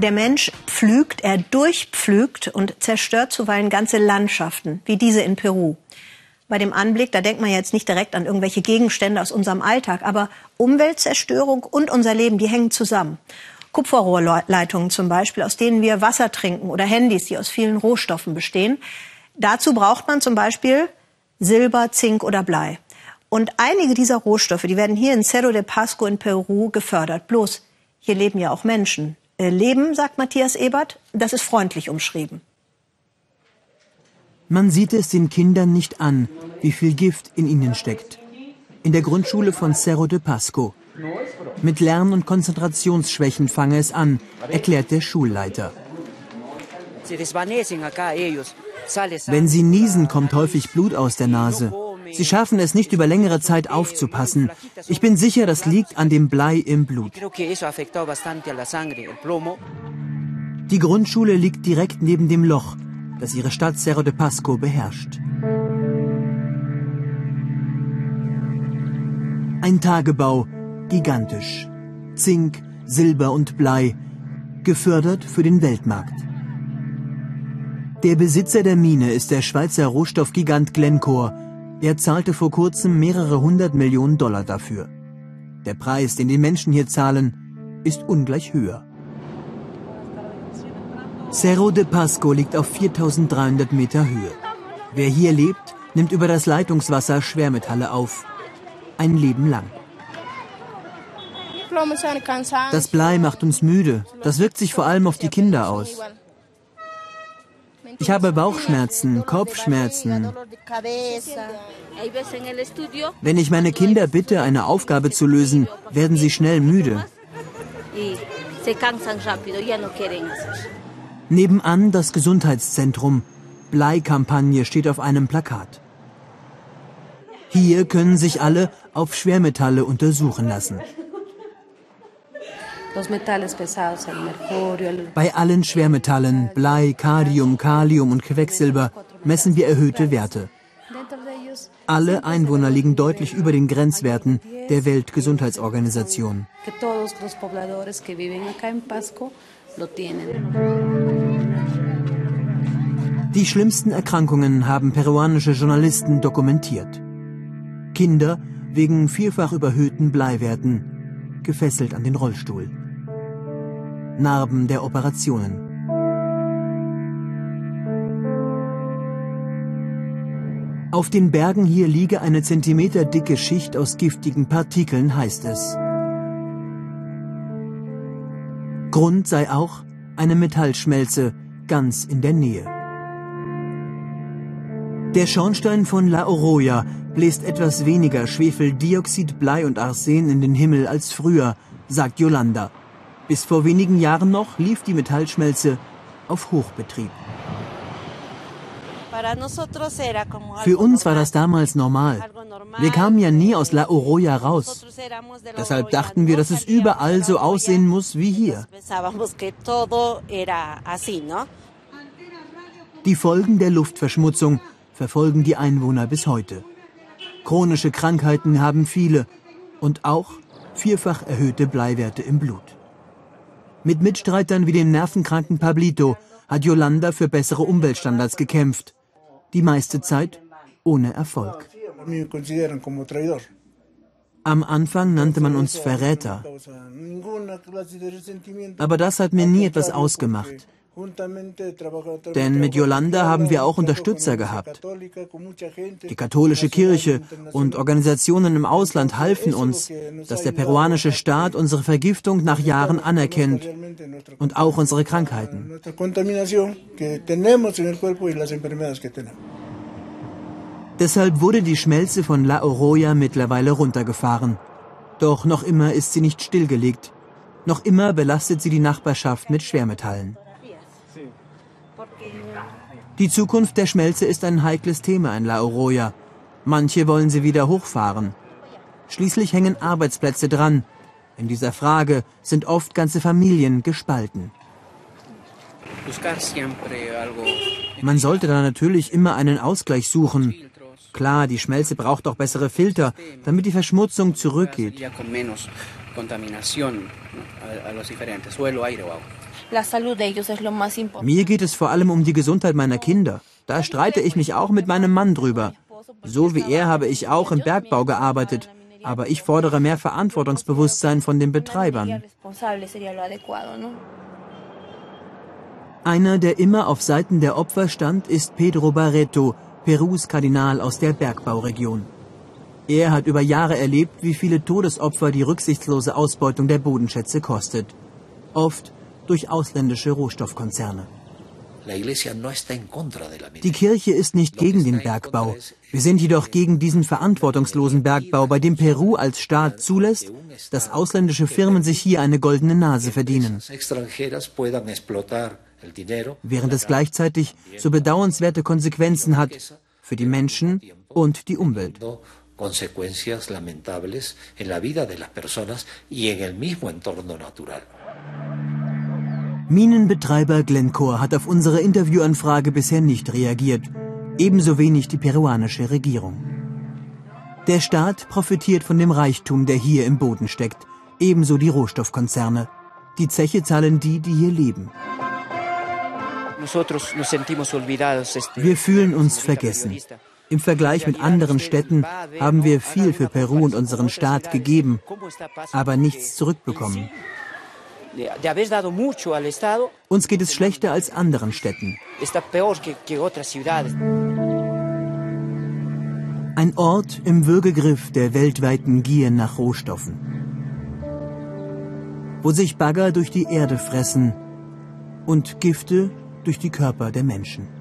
Der Mensch pflügt, er durchpflügt und zerstört zuweilen ganze Landschaften, wie diese in Peru. Bei dem Anblick, da denkt man jetzt nicht direkt an irgendwelche Gegenstände aus unserem Alltag, aber Umweltzerstörung und unser Leben, die hängen zusammen. Kupferrohrleitungen zum Beispiel, aus denen wir Wasser trinken oder Handys, die aus vielen Rohstoffen bestehen. Dazu braucht man zum Beispiel Silber, Zink oder Blei. Und einige dieser Rohstoffe, die werden hier in Cerro de Pasco in Peru gefördert. Bloß, hier leben ja auch Menschen. Äh, leben, sagt Matthias Ebert, das ist freundlich umschrieben. Man sieht es den Kindern nicht an, wie viel Gift in ihnen steckt. In der Grundschule von Cerro de Pasco. Mit Lern- und Konzentrationsschwächen fange es an, erklärt der Schulleiter. Wenn sie niesen, kommt häufig Blut aus der Nase. Sie schaffen es nicht über längere Zeit aufzupassen. Ich bin sicher, das liegt an dem Blei im Blut. Die Grundschule liegt direkt neben dem Loch, das ihre Stadt Cerro de Pasco beherrscht. Ein Tagebau, gigantisch. Zink, Silber und Blei, gefördert für den Weltmarkt. Der Besitzer der Mine ist der Schweizer Rohstoffgigant Glencore. Er zahlte vor kurzem mehrere hundert Millionen Dollar dafür. Der Preis, den die Menschen hier zahlen, ist ungleich höher. Cerro de Pasco liegt auf 4300 Meter Höhe. Wer hier lebt, nimmt über das Leitungswasser Schwermetalle auf. Ein Leben lang. Das Blei macht uns müde. Das wirkt sich vor allem auf die Kinder aus. Ich habe Bauchschmerzen, Kopfschmerzen. Wenn ich meine Kinder bitte, eine Aufgabe zu lösen, werden sie schnell müde. Nebenan das Gesundheitszentrum. Bleikampagne steht auf einem Plakat. Hier können sich alle auf Schwermetalle untersuchen lassen. Bei allen Schwermetallen, Blei, Kadium, Kalium und Quecksilber, messen wir erhöhte Werte. Alle Einwohner liegen deutlich über den Grenzwerten der Weltgesundheitsorganisation. Die schlimmsten Erkrankungen haben peruanische Journalisten dokumentiert. Kinder wegen vielfach überhöhten Bleiwerten, gefesselt an den Rollstuhl. Narben der Operationen. Auf den Bergen hier liege eine zentimeterdicke Schicht aus giftigen Partikeln, heißt es. Grund sei auch eine Metallschmelze ganz in der Nähe. Der Schornstein von La Oroya bläst etwas weniger Schwefeldioxid, Blei und Arsen in den Himmel als früher, sagt Yolanda. Bis vor wenigen Jahren noch lief die Metallschmelze auf Hochbetrieb. Für uns war das damals normal. Wir kamen ja nie aus La Oroya raus. Deshalb dachten wir, dass es überall so aussehen muss wie hier. Die Folgen der Luftverschmutzung verfolgen die Einwohner bis heute. Chronische Krankheiten haben viele und auch vierfach erhöhte Bleiwerte im Blut. Mit Mitstreitern wie dem nervenkranken Pablito hat Yolanda für bessere Umweltstandards gekämpft. Die meiste Zeit ohne Erfolg. Am Anfang nannte man uns Verräter. Aber das hat mir nie etwas ausgemacht. Denn mit Yolanda haben wir auch Unterstützer gehabt. Die katholische Kirche und Organisationen im Ausland halfen uns, dass der peruanische Staat unsere Vergiftung nach Jahren anerkennt und auch unsere Krankheiten. Deshalb wurde die Schmelze von La Oroya mittlerweile runtergefahren. Doch noch immer ist sie nicht stillgelegt. Noch immer belastet sie die Nachbarschaft mit Schwermetallen. Die Zukunft der Schmelze ist ein heikles Thema in La Oroya. Manche wollen sie wieder hochfahren. Schließlich hängen Arbeitsplätze dran. In dieser Frage sind oft ganze Familien gespalten. Man sollte da natürlich immer einen Ausgleich suchen. Klar, die Schmelze braucht auch bessere Filter, damit die Verschmutzung zurückgeht. Mir geht es vor allem um die Gesundheit meiner Kinder. Da streite ich mich auch mit meinem Mann drüber. So wie er habe ich auch im Bergbau gearbeitet. Aber ich fordere mehr Verantwortungsbewusstsein von den Betreibern. Einer, der immer auf Seiten der Opfer stand, ist Pedro Barreto, Perus Kardinal aus der Bergbauregion. Er hat über Jahre erlebt, wie viele Todesopfer die rücksichtslose Ausbeutung der Bodenschätze kostet. Oft durch ausländische Rohstoffkonzerne. Die Kirche ist nicht gegen den Bergbau. Wir sind jedoch gegen diesen verantwortungslosen Bergbau, bei dem Peru als Staat zulässt, dass ausländische Firmen sich hier eine goldene Nase verdienen. Während es gleichzeitig so bedauernswerte Konsequenzen hat für die Menschen und die Umwelt. consecuencias lamentables en la vida de las personas y en el mismo entorno natural. Minenbetreiber Glencore hat auf unsere Interviewanfrage bisher nicht reagiert, ebenso wenig die peruanische Regierung. Der Staat profitiert von dem Reichtum, der hier im Boden steckt, ebenso die Rohstoffkonzerne. Die Zeche zahlen die, die hier leben. Wir fühlen uns vergessen. Im Vergleich mit anderen Städten haben wir viel für Peru und unseren Staat gegeben, aber nichts zurückbekommen. Uns geht es schlechter als anderen Städten. Ein Ort im Würgegriff der weltweiten Gier nach Rohstoffen. Wo sich Bagger durch die Erde fressen und Gifte durch die Körper der Menschen.